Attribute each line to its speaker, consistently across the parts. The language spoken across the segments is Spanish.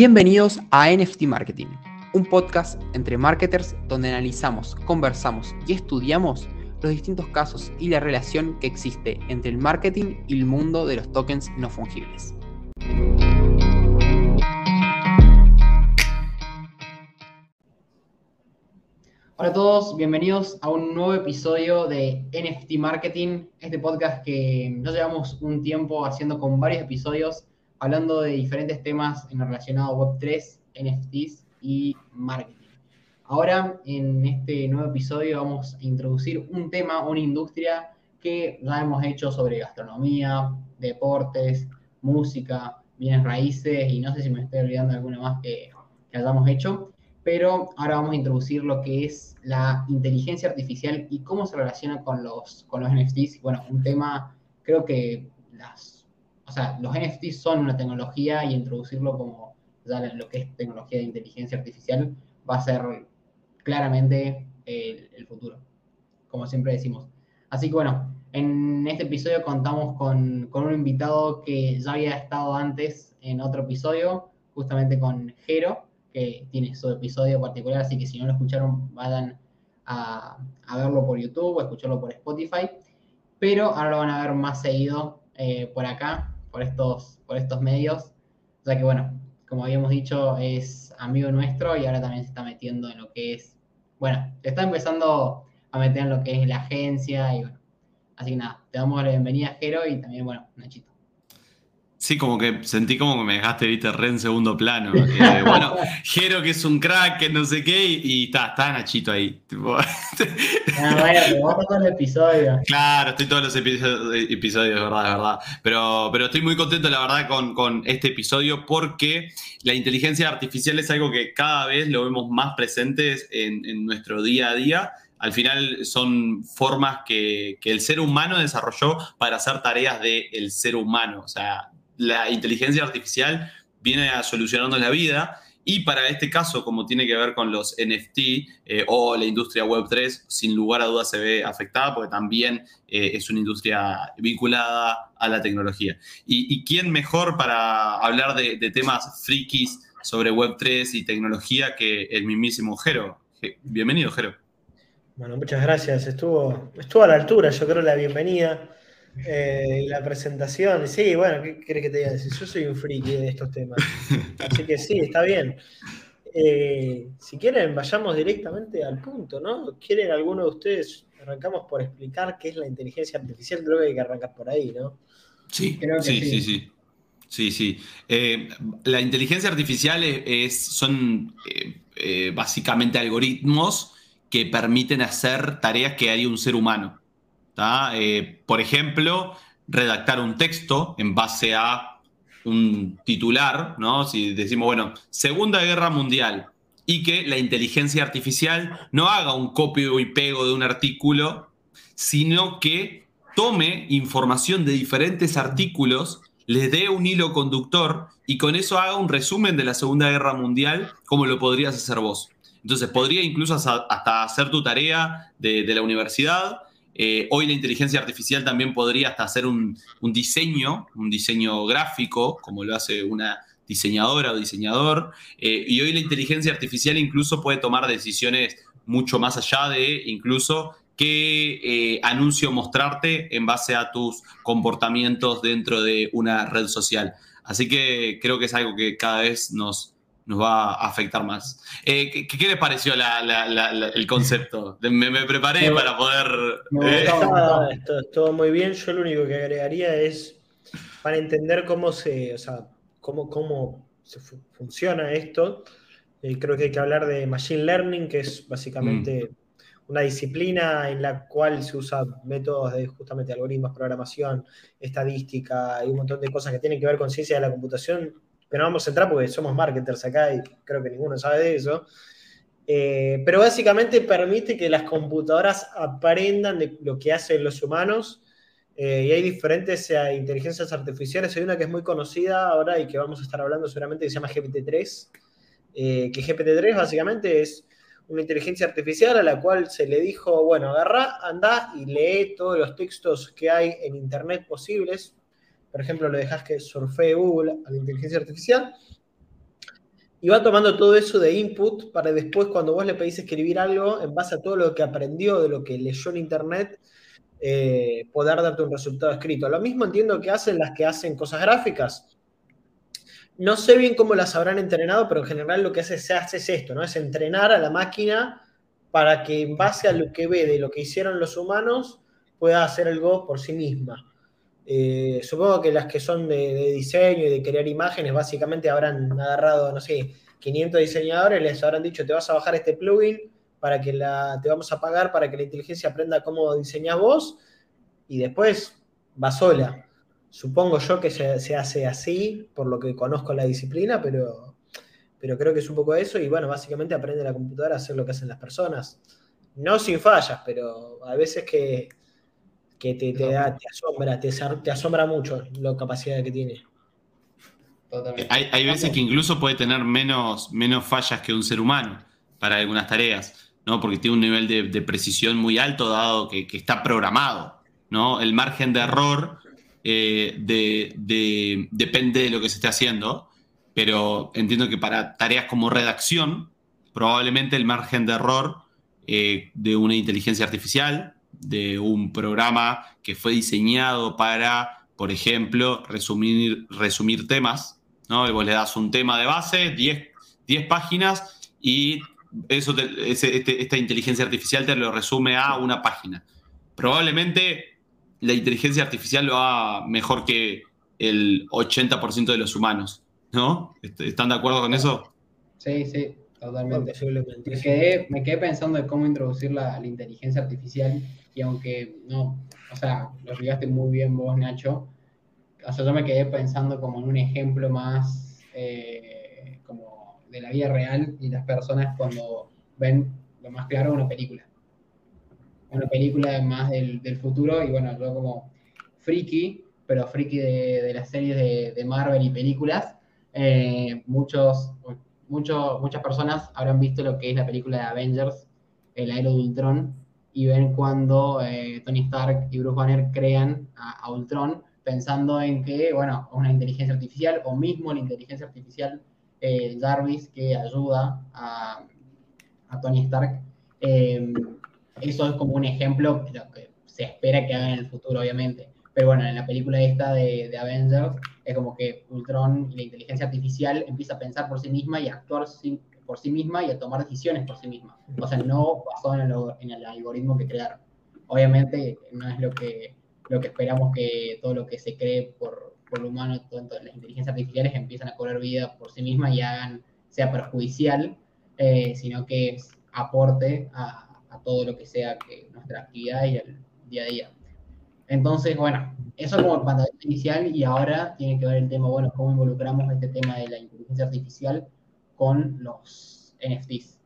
Speaker 1: Bienvenidos a NFT Marketing, un podcast entre marketers donde analizamos, conversamos y estudiamos los distintos casos y la relación que existe entre el marketing y el mundo de los tokens no fungibles. Hola a todos, bienvenidos a un nuevo episodio de NFT Marketing, este podcast que nos llevamos un tiempo haciendo con varios episodios, hablando de diferentes temas en relacionado a Web3, NFTs y marketing. Ahora, en este nuevo episodio, vamos a introducir un tema, una industria que ya hemos hecho sobre gastronomía, deportes, música, bienes raíces y no sé si me estoy olvidando de alguna más que, que hayamos hecho pero ahora vamos a introducir lo que es la inteligencia artificial y cómo se relaciona con los, con los NFTs. Bueno, un tema, creo que las, o sea, los NFTs son una tecnología y introducirlo como ya lo que es tecnología de inteligencia artificial va a ser claramente el, futuro, como siempre decimos. Así que bueno, en este episodio contamos con, con un invitado que ya había estado antes en otro episodio, justamente con Jero, que tiene su episodio particular, así que si no lo escucharon, vayan a, verlo por YouTube o escucharlo por Spotify. Pero ahora lo van a ver más seguido eh, por acá, por estos, por estos medios. O sea que bueno, como habíamos dicho, es amigo nuestro y ahora también se está metiendo en lo que es, bueno, se está empezando a meter en lo que es la agencia y bueno. Así que nada, te damos la bienvenida, Jero, y también, bueno, Nachito.
Speaker 2: Sí, como que sentí como que me dejaste, viste, re en segundo plano. Eh, bueno, Jero que es un crack, que no sé qué, y está, está Nachito ahí.
Speaker 1: Ah, bueno, vamos con el episodio.
Speaker 2: Claro, estoy todos los episodios, episodios verdad, es verdad. Pero, pero estoy muy contento, la verdad, con, con este episodio porque la inteligencia artificial es algo que cada vez lo vemos más presentes en, en nuestro día a día al final son formas que, que, el ser humano desarrolló para hacer tareas del ser humano. O sea, la inteligencia artificial viene a la vida. Y para este caso, como tiene que ver con los NFT eh, o la industria Web3, sin lugar a dudas se ve afectada porque también eh, es una industria vinculada a la tecnología. ¿Y, quién mejor para hablar de, temas frikis sobre Web3 y tecnología que el mismísimo Jero? Bienvenido, Jero.
Speaker 3: Bueno, muchas gracias. Estuvo, estuvo a la altura, yo creo, la bienvenida. Eh, la presentación, sí, bueno, ¿qué querés que te diga? Yo soy un friki de estos temas. Así que sí, está bien. Eh, si quieren, vayamos directamente al punto, ¿no? ¿Quieren alguno de ustedes? Arrancamos por explicar qué es la inteligencia artificial, creo que hay que arrancar por ahí, ¿no?
Speaker 2: Sí, sí, sí, sí, sí. Sí, eh, la inteligencia artificial es, son básicamente algoritmos que permiten hacer tareas que haría un ser humano. Eh, por ejemplo, redactar un texto en base a un titular, ¿no? Si decimos, bueno, Segunda Guerra Mundial, y que la inteligencia artificial no haga un copio y pego de un artículo, sino que tome información de diferentes artículos, le dé un hilo conductor y con eso haga un resumen de la Segunda Guerra Mundial como lo podrías hacer vos. Entonces podría incluso hasta hacer tu tarea de la universidad eh, hoy la inteligencia artificial también podría hasta hacer un, diseño, un diseño gráfico, como lo hace una diseñadora o diseñador. Eh, y hoy la inteligencia artificial incluso puede tomar decisiones mucho más allá de incluso qué eh, anuncio mostrarte en base a tus comportamientos dentro de una red social. Así que creo que es algo que cada vez nos, nos va a afectar más. Eh, ¿qué, ¿qué, les pareció el concepto? Me, preparé para poder...
Speaker 3: Eh. Está, todo muy bien. Yo lo único que agregaría es para entender cómo se, o sea, cómo, cómo se funciona esto. Eh, creo que hay que hablar de Machine Learning, que es básicamente mm. una disciplina en la cual se usan métodos de justamente algoritmos, programación, estadística y un montón de cosas que tienen que ver con ciencia de la computación pero no vamos a entrar porque somos marketers acá y creo que ninguno sabe de eso. Eh, pero básicamente permite que las computadoras aprendan de lo que hacen los humanos. Eh, y hay diferentes eh, inteligencias artificiales. Hay una que es muy conocida ahora y que vamos a estar hablando seguramente que se llama GPT-3. que GPT-3 básicamente es una inteligencia artificial a la cual se le dijo, bueno, agarra, anda y lee todos los textos que hay en Internet posibles, por ejemplo, le dejas que surfee Google a la inteligencia artificial y va tomando todo eso de input para después cuando vos le pedís escribir algo, en base a todo lo que aprendió, de lo que leyó en internet, eh, poder darte un resultado escrito. Lo mismo entiendo que hacen las que hacen cosas gráficas. No sé bien cómo las habrán entrenado, pero en general lo que hace, se hace es esto, ¿no? Es entrenar a la máquina para que en base a lo que ve de lo que hicieron los humanos pueda hacer algo por sí misma. Eh, supongo que las que son de, diseño y de crear imágenes, básicamente habrán agarrado, no sé, 500 diseñadores, les habrán dicho, te vas a bajar este plugin para que la, te vamos a pagar para que la inteligencia aprenda cómo diseñas vos y después va sola. Supongo yo que se, hace así, por lo que conozco la disciplina, pero, pero creo que es un poco eso y bueno, básicamente aprende la computadora a hacer lo que hacen las personas. No sin fallas, pero a veces que que te, da, te asombra, te, asombra mucho la capacidad que tiene.
Speaker 2: Hay, veces que incluso puede tener menos, menos fallas que un ser humano para algunas tareas, ¿no? Porque tiene un nivel de, precisión muy alto dado que, está programado, ¿no? El margen de error eh, depende de lo que se esté haciendo, pero entiendo que para tareas como redacción, probablemente el margen de error eh, de una inteligencia artificial de un programa que fue diseñado para, por ejemplo, resumir, resumir temas, ¿no? vos le das un tema de base, 10, 10 páginas, y eso este, esta inteligencia artificial te lo resume a una página. Probablemente la inteligencia artificial lo haga mejor que el 80% de los humanos, ¿no? ¿Están de acuerdo con eso?
Speaker 1: Sí, sí, totalmente. Me quedé, me quedé pensando en cómo introducir la, la inteligencia artificial y aunque no, o sea, lo explicaste muy bien vos, Nacho, o sea, yo me quedé pensando como en un ejemplo más eh, como de la vida real y las personas cuando ven lo más claro una película. Una película más del, del futuro y bueno, yo como friki, pero friki de, de las series de, de, Marvel y películas, eh, muchos, muchos, muchas personas habrán visto lo que es la película de Avengers, el Aero de Ultron, y ven cuando eh, Tony Stark y Bruce Banner crean a, Ultron pensando en que, bueno, una inteligencia artificial o mismo la inteligencia artificial eh, Jarvis que ayuda a, Tony Stark. Eh, eso es como un ejemplo de lo que se espera que hagan en el futuro, obviamente. Pero bueno, en la película esta de, Avengers es como que Ultron y la inteligencia artificial empieza a pensar por sí misma y a actuar por sí misma y a tomar decisiones por sí misma. O sea, no basado en el, algoritmo que crearon. Obviamente no es lo que, lo que esperamos que todo lo que se cree por, por lo humano, tanto las inteligencias artificiales empiezan a cobrar vida por sí misma y hagan, sea perjudicial, eh, sino que aporte a, a, todo lo que sea que nuestra actividad y el día a día. Entonces, bueno, eso como el pantalla inicial y ahora tiene que ver el tema, bueno, cómo involucramos este tema de la inteligencia artificial con los NFTs.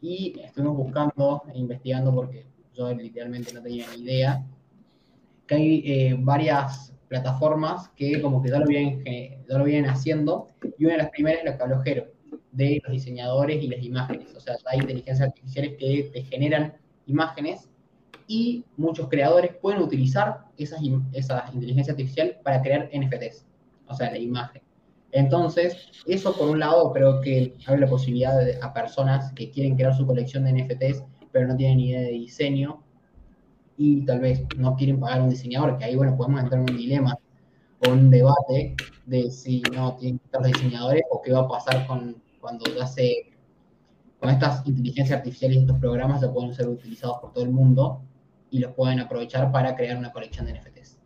Speaker 1: Y estuvimos buscando e investigando porque yo literalmente no tenía ni idea, que hay eh, varias plataformas que como que ya lo, vienen, ya lo vienen haciendo y una de las primeras es la que habló de los diseñadores y las imágenes. O sea, hay inteligencias artificiales que te generan imágenes y muchos creadores pueden utilizar esas, esa inteligencia artificial para crear NFTs, o sea, la imagen. Entonces, eso por un lado creo que abre la posibilidad a personas que quieren crear su colección de NFTs, pero no tienen ni idea de diseño y tal vez no quieren pagar un diseñador, que ahí, bueno, podemos entrar en un dilema o un debate de si no tienen que estar diseñadores o qué va a pasar con, cuando ya se, con estas inteligencias artificiales y estos programas ya pueden ser utilizados por todo el mundo y los pueden aprovechar para crear una colección de NFTs.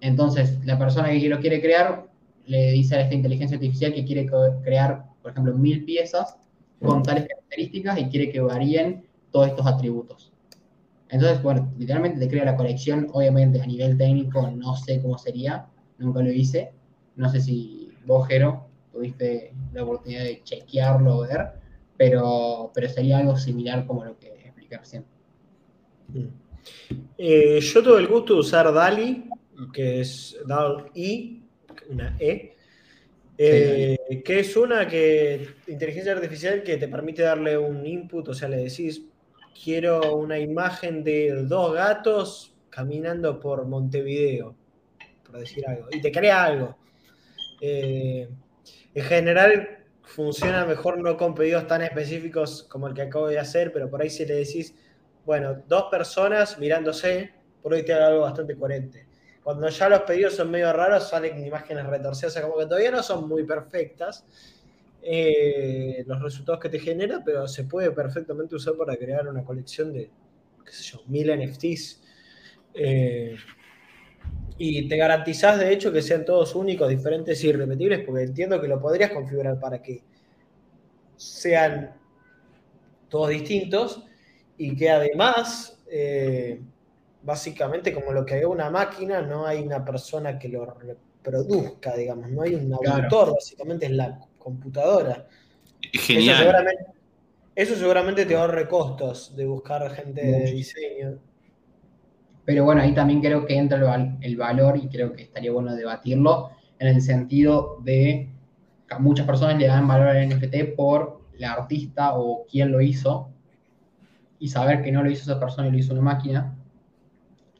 Speaker 1: Entonces, la persona que lo quiere crear le dice a esta inteligencia artificial que quiere crear, por ejemplo, mil piezas con tales características y quiere que varíen todos estos atributos. Entonces, bueno, literalmente te crea la colección, obviamente a nivel técnico no sé cómo sería, nunca lo hice, no sé si vos, Jero, tuviste la oportunidad de chequearlo o ver, pero, pero sería algo similar como lo que expliqué recién.
Speaker 3: Eh, yo tuve el gusto de usar DALI, que es DALI, una E, eh, que es una que, inteligencia artificial que te permite darle un input, o sea, le decís, quiero una imagen de dos gatos caminando por Montevideo, por decir algo, y te crea algo. Eh, en general funciona mejor no con pedidos tan específicos como el que acabo de hacer, pero por ahí si le decís, bueno, dos personas mirándose, por ahí te haga algo bastante coherente. Cuando ya los pedidos son medio raros, salen imágenes retorcidas, como que todavía no son muy perfectas eh, los resultados que te genera, pero se puede perfectamente usar para crear una colección de, qué sé yo, mil NFTs. Eh, y te garantizás, de hecho, que sean todos únicos, diferentes y irrepetibles, porque entiendo que lo podrías configurar para que sean todos distintos y que además, eh, básicamente, como lo que hay una máquina, no hay una persona que lo reproduzca, digamos, no hay un autor, básicamente es la computadora.
Speaker 2: Genial.
Speaker 3: Eso seguramente, te ahorre costos de buscar gente de diseño.
Speaker 1: Pero bueno, ahí también creo que entra el, valor y creo que estaría bueno debatirlo en el sentido de que muchas personas le dan valor al NFT por la artista o quién lo hizo y saber que no lo hizo esa persona y lo hizo una máquina.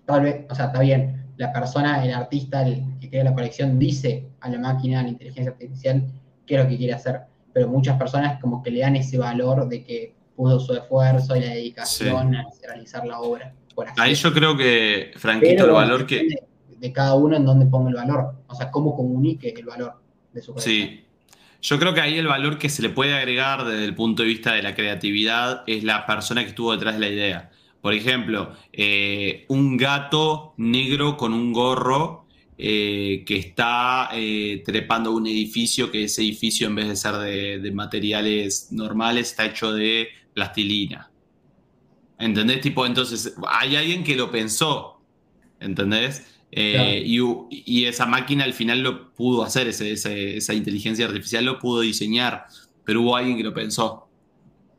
Speaker 1: Tal vez, o sea, está bien, la persona, el artista, el que crea la colección, dice a la máquina, a la inteligencia artificial, qué es lo que quiere hacer. Pero muchas personas como que le dan ese valor de que puso su esfuerzo y la dedicación a realizar la obra.
Speaker 2: Ahí yo creo que, Franquito, el valor que...
Speaker 1: De, cada uno en donde ponga el valor, o sea, cómo comunique el valor de su
Speaker 2: colección. Sí, yo creo que ahí el valor que se le puede agregar desde el punto de vista de la creatividad es la persona que estuvo detrás de la idea. Por ejemplo, eh, un gato negro con un gorro eh, que está eh, trepando un edificio, que ese edificio en vez de ser de, materiales normales está hecho de plastilina. ¿Entendés? Tipo, entonces, hay alguien que lo pensó, ¿entendés? Eh, y, esa máquina al final lo pudo hacer, esa inteligencia artificial lo pudo diseñar, pero hubo alguien que lo pensó.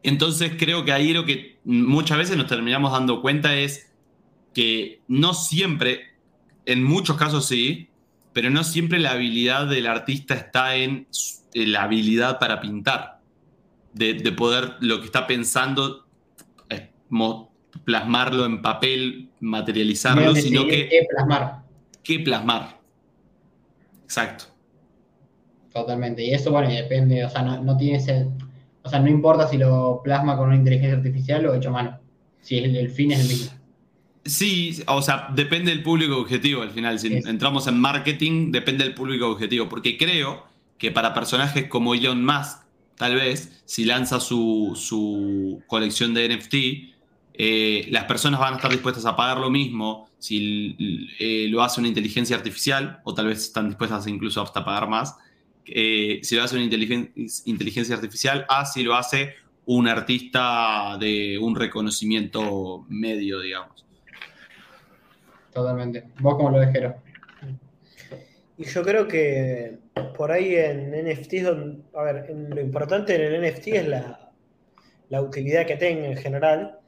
Speaker 2: Entonces creo que ahí lo que muchas veces nos terminamos dando cuenta es que no siempre, en muchos casos sí, pero no siempre la habilidad del artista está en, la habilidad para pintar, de, de poder lo que está pensando plasmarlo en papel, materializarlo, sino que...
Speaker 1: ¿Qué plasmar?
Speaker 2: Exacto.
Speaker 1: Totalmente. Y eso, bueno, depende, o sea, no, no tiene O sea, no importa si lo plasma con una inteligencia artificial o hecho a mano. Si el, fin es el mismo.
Speaker 2: Sí, o sea, depende del público objetivo al final. Si entramos en marketing, depende del público objetivo. Porque creo que para personajes como Elon Musk, tal vez, si lanza su, su colección de NFT, eh, las personas van a estar dispuestas a pagar lo mismo si eh, lo hace una inteligencia artificial, o tal vez están dispuestas incluso hasta pagar más, eh, si lo hace una inteligencia artificial, a si lo hace un artista de un reconocimiento medio, digamos.
Speaker 1: Totalmente. ¿Vos cómo lo ves,
Speaker 3: Y yo creo que por ahí en NFT, a ver, lo importante en el NFT es la, la utilidad que tenga en general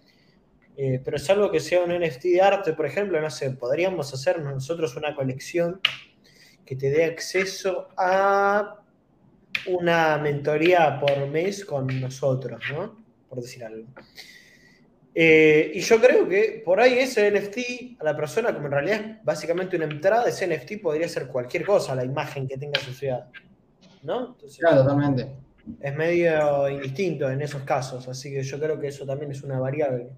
Speaker 3: eh, pero es algo que sea un NFT de arte, por ejemplo, no sé, podríamos hacer nosotros una colección que te dé acceso a una mentoría por mes con nosotros, ¿no? Por decir algo. Eh, y yo creo que por ahí ese NFT a la persona, como en realidad es básicamente una entrada, ese NFT podría ser cualquier cosa, la imagen que tenga asociada. ¿No?
Speaker 1: claro, totalmente.
Speaker 3: Es medio indistinto en esos casos, así que yo creo que eso también es una variable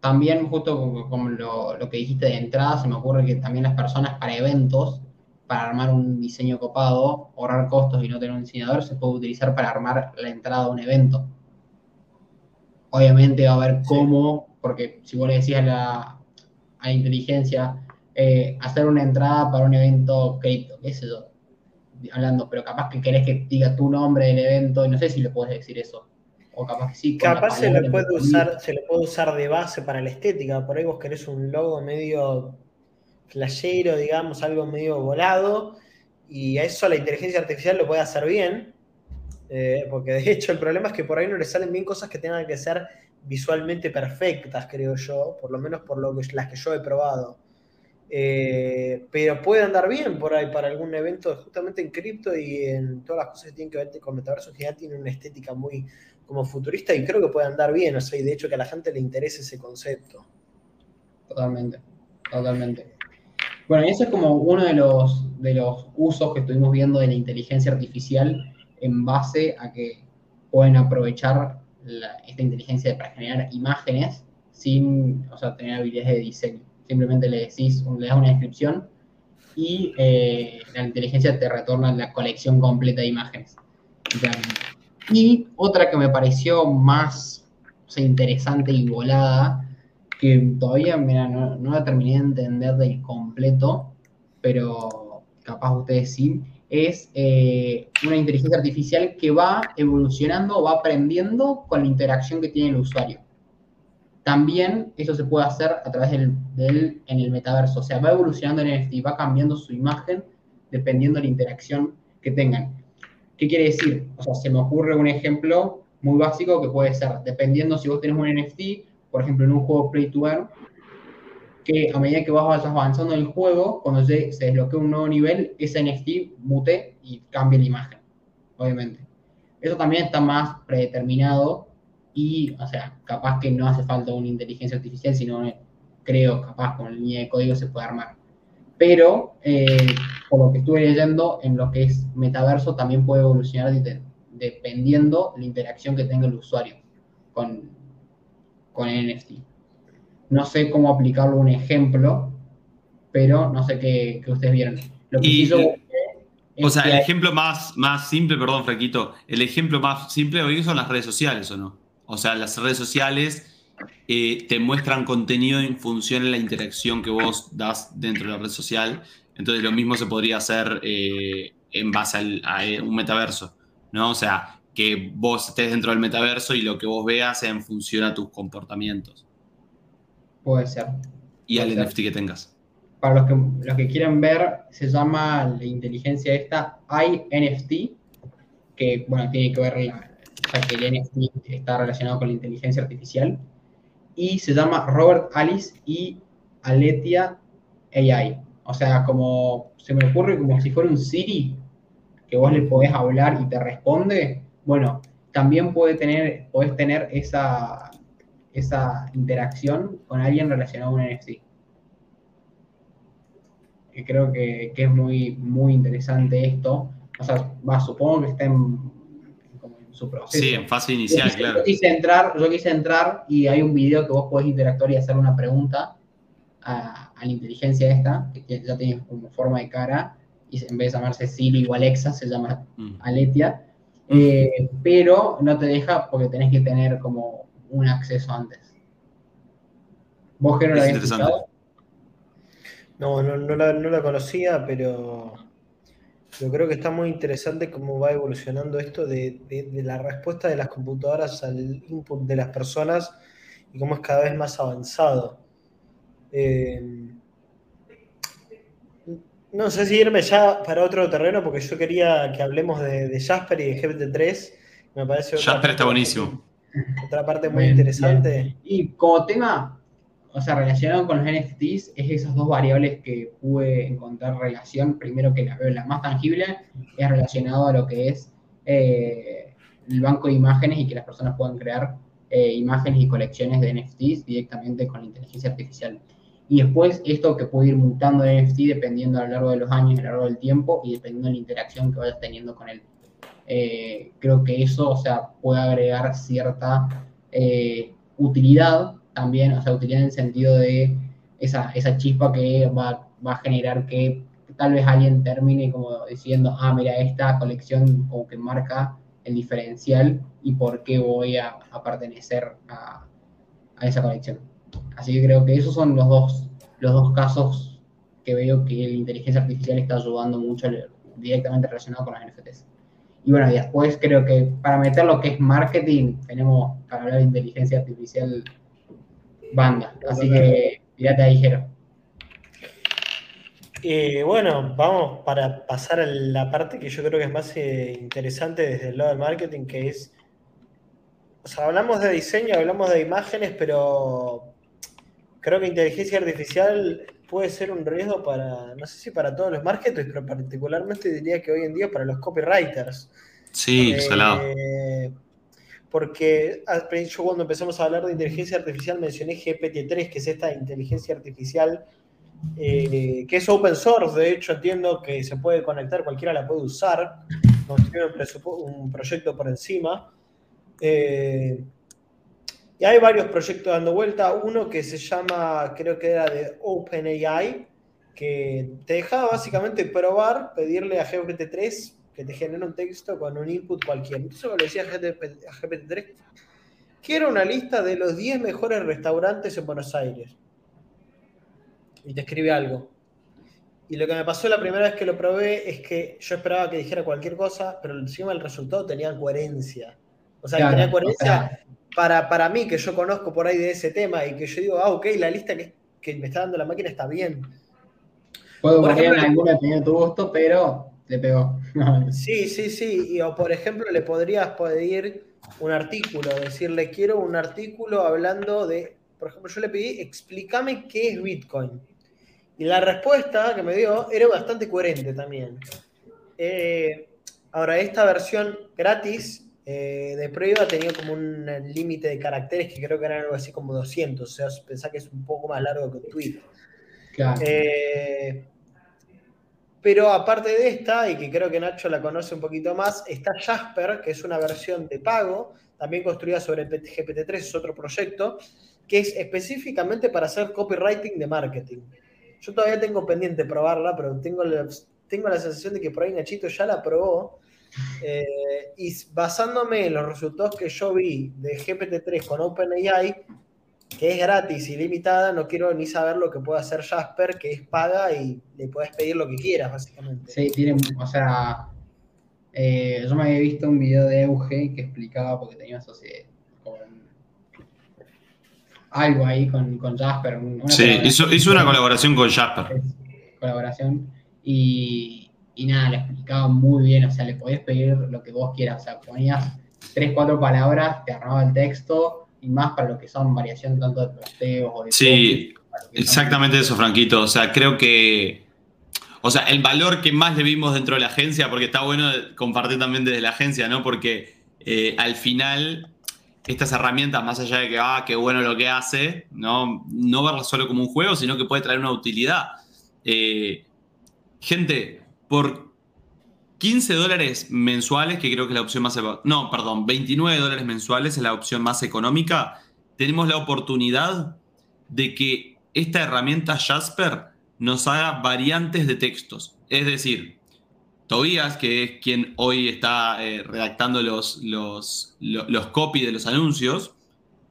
Speaker 1: también, justo como lo, que dijiste de entrada, se me ocurre que también las personas para eventos, para armar un diseño copado, ahorrar costos y no tener un diseñador, se puede utilizar para armar la entrada a un evento. Obviamente va a haber cómo, porque si vos le decías a la, a inteligencia, eh, hacer una entrada para un evento cripto, qué sé yo, hablando, pero capaz que querés que diga tu nombre del evento y no sé si le puedes decir eso
Speaker 3: capaz se le, puede usar, se le puede usar de base para la estética. Por ahí vos querés un logo medio flashero, digamos, algo medio volado. Y a eso la inteligencia artificial lo puede hacer bien. Eh, porque de hecho el problema es que por ahí no le salen bien cosas que tengan que ser visualmente perfectas, creo yo, por lo menos por lo que, las que yo he probado. Eh, pero puede andar bien por ahí para algún evento justamente en cripto y en todas las cosas que tienen que ver con metaverso, que ya tiene una estética muy, como futurista y creo que puede andar bien, o sea, y de hecho que a la gente le interese ese concepto.
Speaker 1: Totalmente, totalmente. Bueno, y eso es como uno de los, de los usos que estuvimos viendo de la inteligencia artificial en base a que pueden aprovechar esta inteligencia para generar imágenes sin o sea, tener habilidades de diseño. Simplemente le decís, le das una descripción y eh, la inteligencia te retorna la colección completa de imágenes. Y otra que me pareció más interesante y volada, que todavía no, la terminé de entender del completo, pero capaz ustedes sí, es eh, una inteligencia artificial que va evolucionando, va aprendiendo con la interacción que tiene el usuario. También eso se puede hacer a través del, en el metaverso, o sea, va evolucionando en NFT, va cambiando su imagen dependiendo de la interacción que tengan. ¿Qué quiere decir? O sea, se me ocurre un ejemplo muy básico que puede ser, dependiendo si vos tenés un NFT, por ejemplo, en un juego Play to Earn, que a medida que vas avanzando en el juego, cuando se, se desbloquea un nuevo nivel, ese NFT mute y cambia la imagen, obviamente. Eso también está más predeterminado y, o sea, capaz que no hace falta una inteligencia artificial, sino creo, capaz con línea de código se puede armar. Pero, eh, por lo que estuve leyendo, en lo que es metaverso también puede evolucionar dependiendo la interacción que tenga el usuario con, con el NFT. No sé cómo aplicarlo un ejemplo, pero no sé qué, ustedes vieron.
Speaker 2: Lo que o sea, el ejemplo más, más simple, perdón, Fraquito, el ejemplo más simple hoy son las redes sociales, ¿o no? O sea, las redes sociales eh, te muestran contenido en función de la interacción que vos das dentro de la red social. Entonces, lo mismo se podría hacer eh, en base a un metaverso, ¿no? O sea, que vos estés dentro del metaverso y lo que vos veas en función a tus comportamientos.
Speaker 1: Puede ser.
Speaker 2: Y al NFT que tengas.
Speaker 1: Para los que, los que quieren ver, se llama la inteligencia esta INFT, que bueno, tiene que ver o sea, que el NFT está relacionado con la inteligencia artificial. Y se llama Robert Alice y Aletia AI. O sea, como se me ocurre como si fuera un Siri, que vos le podés hablar y te responde. Bueno, también puede tener, podés tener esa, esa interacción con alguien relacionado a un NFT. Que creo que, es muy, muy interesante esto. O sea, va, supongo que está en, su proceso.
Speaker 2: Sí, en fase inicial, claro.
Speaker 1: Yo quise, entrar, yo quise entrar y hay un video que vos podés interactuar y hacer una pregunta a, la inteligencia esta, que ya tiene como forma de cara, y en vez de llamarse Siri o Alexa, se llama mm. Aletia. Eh, pero no te deja porque tenés que tener como un acceso antes. ¿Vos no la habías escuchado?
Speaker 3: No, no, no, la, no la conocía, pero yo creo que está muy interesante cómo va evolucionando esto de, de, la respuesta de las computadoras al input de las personas y cómo es cada vez más avanzado. Eh, no sé si irme ya para otro terreno, porque yo quería que hablemos de, de Jasper y de GPT-3. Me parece
Speaker 2: Jasper está buenísimo.
Speaker 3: Otra parte muy interesante.
Speaker 1: Y como tema, o sea, relacionado con los NFTs, es esas dos variables que pude encontrar relación. Primero que la veo la más tangible, es relacionado a lo que es eh, el banco de imágenes y que las personas puedan crear eh, imágenes y colecciones de NFTs directamente con la inteligencia artificial. Y después esto que puede ir mutando de NFT dependiendo a lo largo de los años, a lo largo del tiempo y dependiendo de la interacción que vayas teniendo con él. Eh, creo que eso, o sea, puede agregar cierta utilidad también, o sea, utilidad en el sentido de esa, esa chispa que va, va, a generar que tal vez alguien termine como diciendo, ah, mira, esta colección como que marca el diferencial y por qué voy a, a pertenecer a, a, esa colección. Así que creo que esos son los dos, los dos casos que veo que la inteligencia artificial está ayudando mucho directamente relacionado con las NFTs. Y bueno, después creo que para meter lo que es marketing, tenemos para hablar de inteligencia artificial banda. Así que fíjate ahí, Jero.
Speaker 3: Eh, bueno, vamos para pasar a la parte que yo creo que es más eh, interesante desde el lado del marketing, que es, o sea, hablamos de diseño, hablamos de imágenes, pero creo que inteligencia artificial puede ser un riesgo para, no sé si para todos los marketers, pero particularmente diría que hoy en día para los copywriters.
Speaker 2: Sí, eh, salado.
Speaker 3: Porque yo cuando empezamos a hablar de inteligencia artificial mencioné GPT-3, que es esta inteligencia artificial eh, que es open source, de hecho entiendo que se puede conectar, cualquiera la puede usar. construir un, proyecto por encima. Eh, y hay varios proyectos dando vuelta. Uno que se llama, creo que era de OpenAI, que te dejaba básicamente probar, pedirle a GPT-3 que te genere un texto con un input cualquiera. Entonces le decía a GPT-3, quiero una lista de los 10 mejores restaurantes en Buenos Aires. Y te escribe algo. Y lo que me pasó la primera vez que lo probé es que yo esperaba que dijera cualquier cosa, pero encima el resultado tenía coherencia. O sea, tenía coherencia para, para mí, que yo conozco por ahí de ese tema y que yo digo, ah, ok, la lista que, que me está dando la máquina está bien.
Speaker 1: Puedo en alguna opinión tu gusto, pero le pegó.
Speaker 3: sí, sí, sí. Y, o por ejemplo, le podrías pedir un artículo, decirle, quiero un artículo hablando de, por ejemplo, yo le pedí, explícame qué es Bitcoin. Y la respuesta que me dio era bastante coherente también. Eh, ahora, esta versión gratis eh, de prueba tenía como un límite de caracteres que creo que eran algo así como 200, o sea, pensá que es un poco más largo que Twitter. Eh, pero aparte de esta, y que creo que Nacho la conoce un poquito más, está Jasper, que es una versión de pago, también construida sobre el GPT-3, es otro proyecto, que es específicamente para hacer copywriting de marketing. Yo todavía tengo pendiente probarla, pero tengo la, tengo la sensación de que por ahí Nachito ya la probó eh, y basándome en los resultados que yo vi de GPT-3 con OpenAI, que es gratis y limitada, no quiero ni saber lo que puede hacer Jasper, que es paga y le puedes pedir lo que quieras, básicamente.
Speaker 1: Sí, tiene, o sea, eh, yo me había visto un video de Euge que explicaba, porque tenía algo ahí con, con Jasper.
Speaker 2: sí, hizo, hizo, una colaboración con Jasper.
Speaker 1: Colaboración. Y, y nada, le explicaba muy bien, o sea, le podías pedir lo que vos quieras, o sea, ponías tres, cuatro palabras, te armaba el texto, y más para lo que son variación tanto de posteos o de...
Speaker 2: Sí, exactamente eso, Franquito, o sea, creo que... O sea, el valor que más le vimos dentro de la agencia, porque está bueno compartir también desde la agencia, ¿no? Porque eh, al final estas herramientas, más allá de que, ah, qué bueno lo que hace, ¿no? No verlo solo como un juego, sino que puede traer una utilidad. Eh, gente, por 15 dólares mensuales, que creo que es la opción más... No, perdón, 29 dólares mensuales es la opción más económica, tenemos la oportunidad de que esta herramienta Jasper nos haga variantes de textos. Es decir, Tobías, que es quien hoy está eh, redactando los, los, los, copy de los anuncios,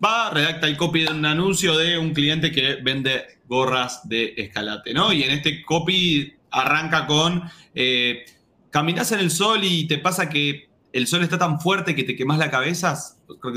Speaker 2: va, redacta el copy de un anuncio de un cliente que vende gorras de escalate, ¿no? Y en este copy arranca con, eh, caminas en el sol y te pasa que el sol está tan fuerte que te quemas la cabeza,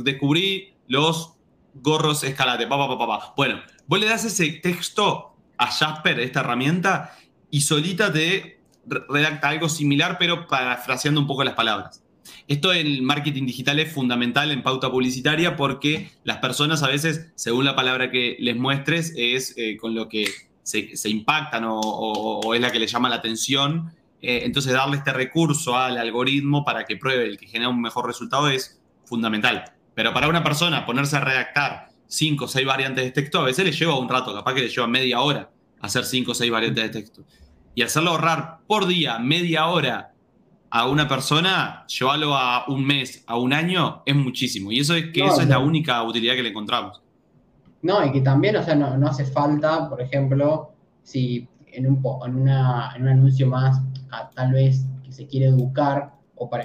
Speaker 2: descubrí los gorros escalate, pa, pa, pa, Bueno, vos le das ese texto a Jasper, esta herramienta, y solita te redacta algo similar, pero parafraseando un poco las palabras. Esto en marketing digital es fundamental en pauta publicitaria porque las personas a veces, según la palabra que les muestres, es eh, con lo que se, impactan o, es la que le llama la atención. Eh, entonces, darle este recurso al algoritmo para que pruebe el que genera un mejor resultado es fundamental. Pero para una persona ponerse a redactar cinco o seis variantes de texto, a veces le lleva un rato, capaz que le lleva media hora hacer cinco o seis variantes de texto. Y hacerlo ahorrar por día media hora a una persona, llevarlo a un mes, a un año, es muchísimo. Y eso es que eso es la única utilidad que le encontramos.
Speaker 1: No, y que también, o sea, no, hace falta, por ejemplo, si en un, en, una, en un anuncio más, tal vez que se quiere educar, o para,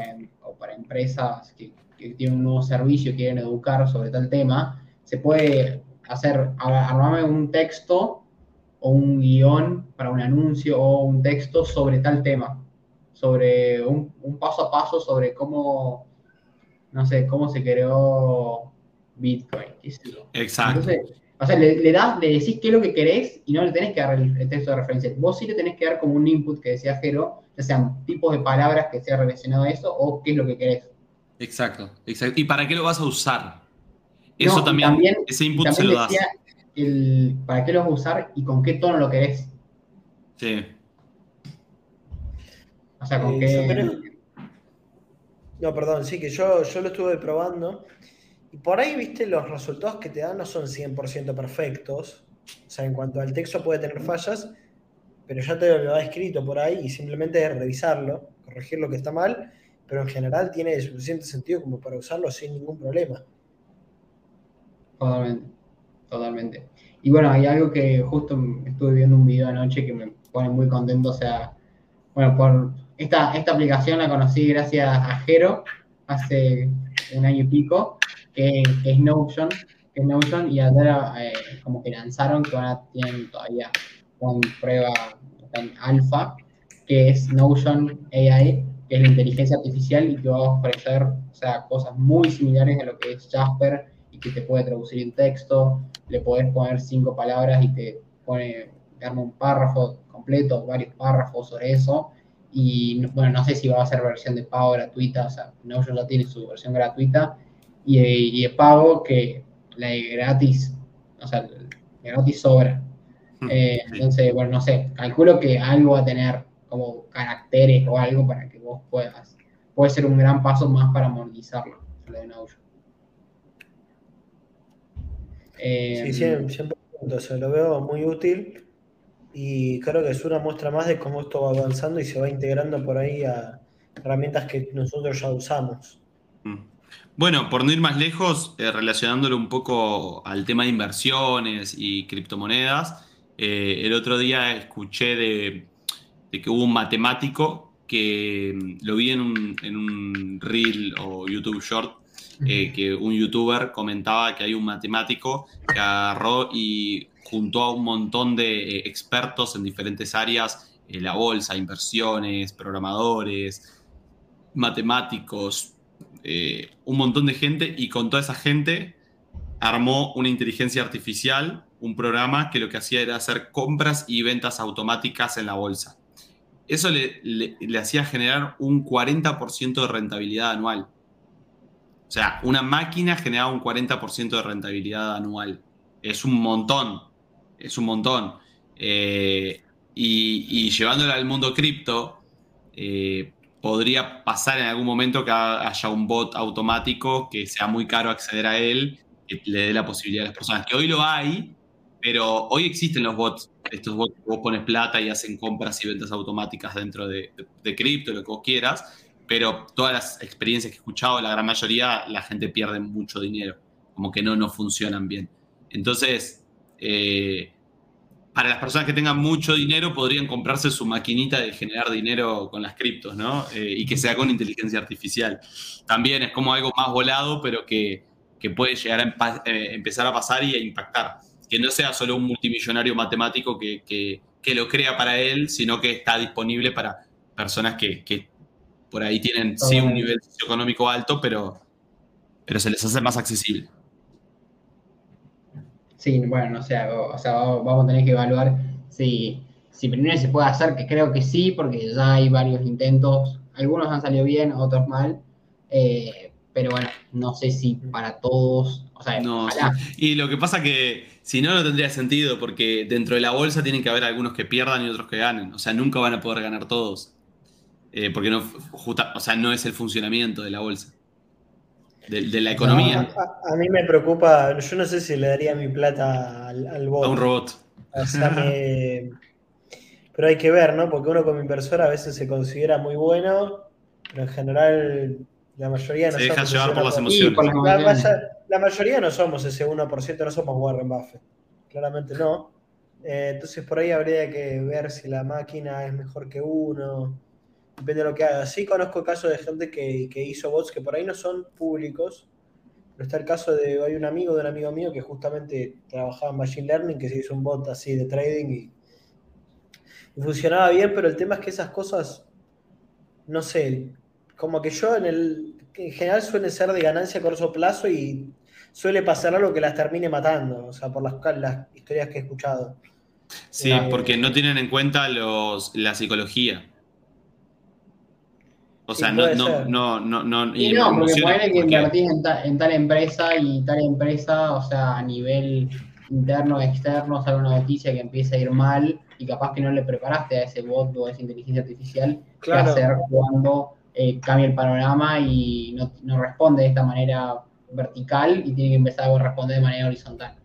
Speaker 1: para empresas que, tienen un nuevo servicio y quieren educar sobre tal tema, se puede hacer, armarme un texto o un guion para un anuncio o un texto sobre tal tema, sobre un, un paso a paso sobre cómo, no sé, cómo se creó Bitcoin.
Speaker 2: Exacto.
Speaker 1: O sea, le, das, le decís qué es lo que querés y no le tenés que dar el, texto de referencia. Vos sí le tenés que dar como un input que decía Jero, ya sean tipos de palabras que sea relacionado a eso o qué es lo que querés.
Speaker 2: Exacto, exacto. ¿Y para qué lo vas a usar? Eso también, ese input se lo das.
Speaker 1: El, para qué lo vas a usar y con qué tono lo querés.
Speaker 2: Sí.
Speaker 1: O sea, con eh, qué.
Speaker 3: No, perdón, sí, que yo, yo lo estuve probando y por ahí, viste, los resultados que te dan no son 100% perfectos. O sea, en cuanto al texto puede tener fallas, pero ya te lo ha escrito por ahí y simplemente es revisarlo, corregir lo que está mal pero en general tiene suficiente sentido como para usarlo sin ningún problema.
Speaker 1: Totalmente, totalmente. Y bueno, hay algo que justo estuve viendo un video anoche que me pone muy contento, o sea, bueno, por esta, esta aplicación la conocí gracias a Jero hace un año y pico, que, es Notion, que es Notion, y ahora eh, como que lanzaron, que ahora tienen todavía con prueba en alfa, que es Notion AI, que es la inteligencia artificial y que va a ofrecer o sea, cosas muy similares a lo que es Jasper y que te puede traducir en texto, le podés poner cinco palabras y te pone, te arma un párrafo completo, varios párrafos sobre eso. Y bueno, no sé si va a ser versión de pago gratuita, o sea, Notion ya tiene su versión gratuita y, y de pago que la de gratis, o sea, gratis sobra. Hmm, eh, entonces, bueno, no sé, calculo que algo va a tener como caracteres o algo para que vos puedas. Puede ser un gran paso más para monetizarlo, lo de
Speaker 3: sí, 100%, eh, se lo veo muy útil y creo que es una muestra más de cómo esto va avanzando y se va integrando por ahí a herramientas que nosotros ya usamos.
Speaker 2: Mm. Bueno, por no ir más lejos, eh, relacionándolo un poco al tema de inversiones y criptomonedas, eh, el otro día escuché de que hubo un matemático que mm, lo vi en un, en un reel o YouTube short, eh, que un youtuber comentaba que hay un matemático que agarró y juntó a un montón de expertos en diferentes áreas, la bolsa, inversiones, programadores, matemáticos, un montón de gente, y con toda esa gente armó una inteligencia artificial, un programa que lo que hacía era hacer compras y ventas automáticas en la bolsa eso le, hacía generar un 40% de rentabilidad anual. O sea, una máquina generaba un 40% de rentabilidad anual. Es un montón, es un montón. Eh, y, llevándolo al mundo cripto, eh, podría pasar en algún momento que haya un bot automático que sea muy caro acceder a él, que le dé la posibilidad a las personas. Que hoy lo hay, pero hoy existen los bots estos bots vos pones plata y hacen compras y ventas automáticas dentro de, cripto, lo que vos quieras, pero todas las experiencias que he escuchado, la gran mayoría, la gente pierde mucho dinero, como que no, no funcionan bien. Entonces, eh, para las personas que tengan mucho dinero, podrían comprarse su maquinita de generar dinero con las criptos, ¿no? Eh, y que sea con inteligencia artificial. También es como algo más volado, pero que, puede llegar a eh, empezar a pasar y a impactar que no sea solo un multimillonario matemático que, lo crea para él, sino que está disponible para personas que, por ahí tienen sí un nivel socioeconómico alto, pero, pero se les hace más accesible.
Speaker 1: Sí, bueno, o sea, o sea vamos a tener que evaluar si, si primero se puede hacer, que creo que sí, porque ya hay varios intentos, algunos han salido bien, otros mal, eh, pero bueno, no sé si para todos, o sea,
Speaker 2: no, y lo que pasa que si no, no tendría sentido, porque dentro de la bolsa tienen que haber algunos que pierdan y otros que ganen. O sea, nunca van a poder ganar todos. Eh, porque no, o sea, no es el funcionamiento de la bolsa. De, la economía.
Speaker 3: a, mí me preocupa, yo no sé si le daría mi plata al, bot.
Speaker 2: A un robot.
Speaker 3: pero hay que ver, ¿no? Porque uno como inversor a veces se considera muy bueno, pero en general la mayoría
Speaker 2: no Se deja llevar por las emociones.
Speaker 3: La, mayoría no somos ese 1%, no somos Warren Buffett. Claramente no. Eh, entonces por ahí habría que ver si la máquina es mejor que uno. Depende de lo que haga. Sí conozco casos de gente que, hizo bots que por ahí no son públicos. Pero está el caso de, hay un amigo de un amigo mío que justamente trabajaba en Machine Learning, que se hizo un bot así de trading y funcionaba bien, pero el tema es que esas cosas, no sé, como que yo en el en general suele ser de ganancia a corto plazo y suele pasar algo que las termine matando, o sea, por las, las historias que he escuchado.
Speaker 2: Sí, eh, porque no tienen en cuenta los, la psicología. O sea, no, no, no, no, no,
Speaker 1: y no, porque puede que invertís en, tal empresa y tal empresa, o sea, a nivel interno, externo, sale una noticia que empieza a ir mal y capaz que no le preparaste a ese bot o a esa inteligencia artificial claro. qué hacer cuando eh, cambia el panorama y no, responde de esta manera vertical y tiene que empezar a responder de manera horizontal.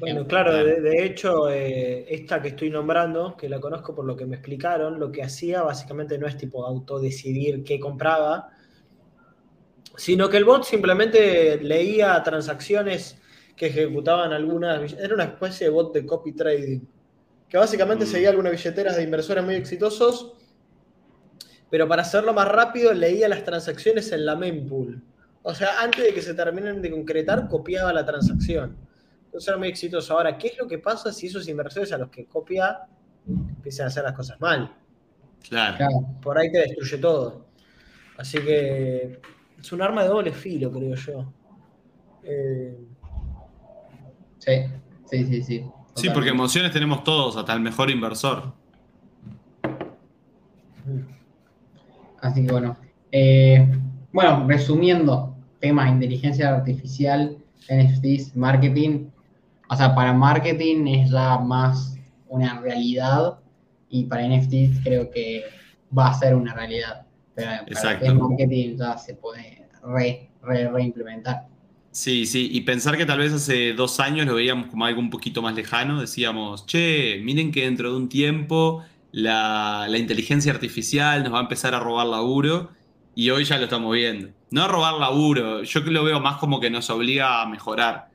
Speaker 3: Bueno, claro, de, hecho, eh, esta que estoy nombrando, que la conozco por lo que me explicaron, lo que hacía básicamente no es tipo autodecidir qué compraba, Sino que el bot simplemente leía transacciones que ejecutaban algunas. Era una especie de bot de copy trading. Que básicamente mm. seguía algunas billeteras de inversores muy exitosos. Pero para hacerlo más rápido, leía las transacciones en la mempool. O sea, antes de que se terminen de concretar, copiaba la transacción. Era muy exitoso. Ahora, ¿qué es lo que pasa si esos inversores a los que copia empiezan a hacer las cosas mal?
Speaker 2: Claro.
Speaker 3: Por ahí te destruye todo. Así que es un arma de doble filo, creo yo.
Speaker 1: Eh, sí, sí, sí, sí.
Speaker 2: Sí, porque emociones tenemos todos, hasta el mejor inversor.
Speaker 1: Así que bueno. Eh, bueno, resumiendo, temas de inteligencia artificial, NFTs, marketing. O sea, para marketing es ya más una realidad y para NFTs creo que va a ser una realidad. Pero para el marketing ya se puede re, re, reimplementar.
Speaker 2: Sí, sí, y pensar que tal vez hace dos años lo veíamos como algo un poquito más lejano, decíamos, che, miren que dentro de un tiempo la, la inteligencia artificial nos va a empezar a robar laburo y hoy ya lo estamos viendo. No a robar laburo, yo lo veo más como que nos obliga a mejorar,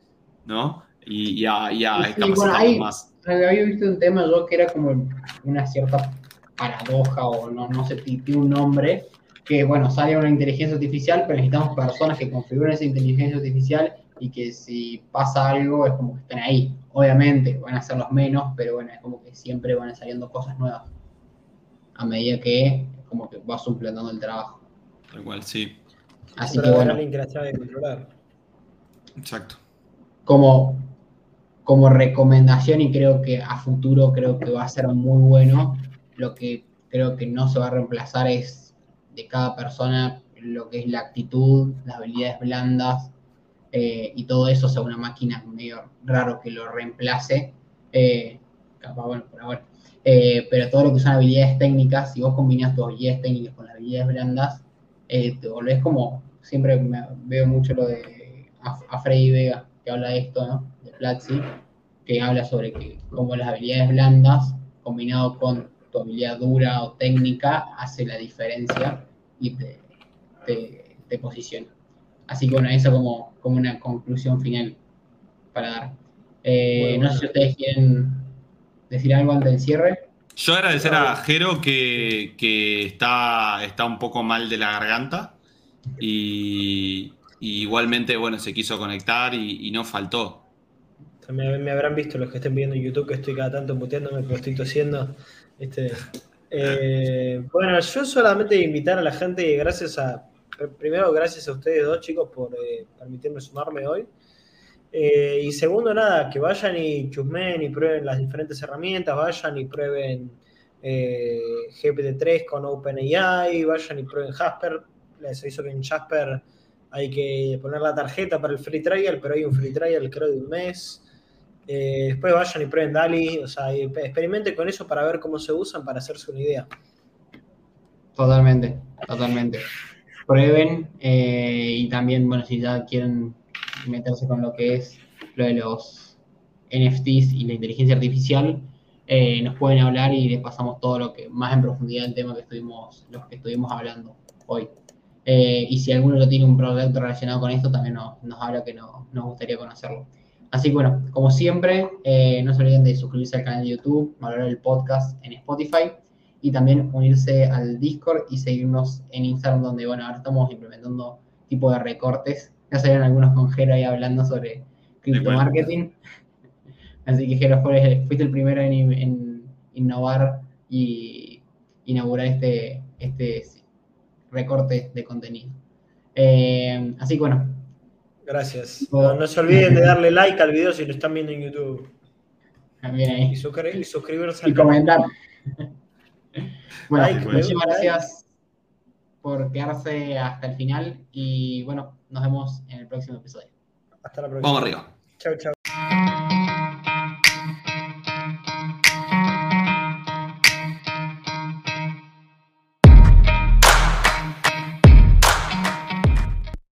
Speaker 2: ¿no? Y, a, y
Speaker 1: más. Había visto un tema yo que era como una cierta paradoja o no, no sé, tiene un nombre, que bueno, sale una inteligencia artificial, pero necesitamos personas que configuren esa inteligencia artificial y que si pasa algo es como que estén ahí. Obviamente van a ser los menos, pero bueno, es como que siempre van saliendo cosas nuevas a medida que como que va suplantando el trabajo.
Speaker 2: Tal cual, sí.
Speaker 3: Así que bueno. que la sabe controlar.
Speaker 2: Exacto.
Speaker 1: Como, como recomendación y creo que a futuro creo que va a ser muy bueno, lo que creo que no se va a reemplazar es de cada persona lo que es la actitud, las habilidades blandas eh, y todo eso, o sea, una máquina medio raro que lo reemplace, eh, bueno, por ahora. Eh, pero todo lo que son habilidades técnicas, si vos combinas tus habilidades técnicas con las habilidades blandas, te volvés como, siempre veo mucho lo de a, Freddy Vega, que habla de esto, ¿no? Platzi, que habla sobre que como las habilidades blandas, combinado con tu habilidad dura o técnica, hace la diferencia y te, te, posiciona. Así que bueno, eso como, como una conclusión final para dar. Eh, no sé si ustedes quieren decir algo antes del cierre.
Speaker 2: Yo agradecer a Jero que, está, está un poco mal de la garganta y, igualmente, bueno, se quiso conectar y, no faltó.
Speaker 3: Me habrán visto los que estén viendo en YouTube que estoy cada tanto muteándome porque estoy tosiendo. Este, bueno, yo solamente invitar a la gente, gracias a, primero gracias a ustedes dos chicos por eh, permitirme sumarme hoy. Eh, y segundo, nada, que vayan y chusmen y prueben las diferentes herramientas, vayan y prueben eh, GPT-3 con OpenAI, vayan y prueben Jasper. Les aviso que en Jasper hay que poner la tarjeta para el free trial, pero hay un free trial creo de un mes. Eh, después vayan y prueben DALI, o sea, experimenten con eso para ver cómo se usan, para hacerse una idea.
Speaker 1: Totalmente, totalmente. Prueben y también, bueno, si ya quieren meterse con lo que es lo de los NFTs y la inteligencia artificial, eh, nos pueden hablar y les pasamos todo lo que más en profundidad el tema que estuvimos, los que estuvimos hablando hoy. Eh, y si alguno lo tiene un proyecto relacionado con esto, también nos, habla que no, nos gustaría conocerlo. Así que bueno, como siempre, eh, no se olviden de suscribirse al canal de YouTube, valorar el podcast en Spotify y también unirse al Discord y seguirnos en Instagram, donde bueno, ahora estamos implementando tipo de recortes ya salieron algunos con Jero ahí hablando sobre cripto marketing. Así que Jero fuiste el primero en, innovar y inaugurar este, este recorte de contenido. Eh, así que bueno.
Speaker 3: Gracias. No, se olviden de darle like al video si lo están viendo en YouTube.
Speaker 1: También ahí.
Speaker 3: Y, suscribirse al
Speaker 1: y comentar. bueno, muchísimas gracias por quedarse hasta el final y bueno, nos vemos en el próximo episodio.
Speaker 3: Hasta la próxima.
Speaker 2: Vamos arriba.
Speaker 3: Chao, chao.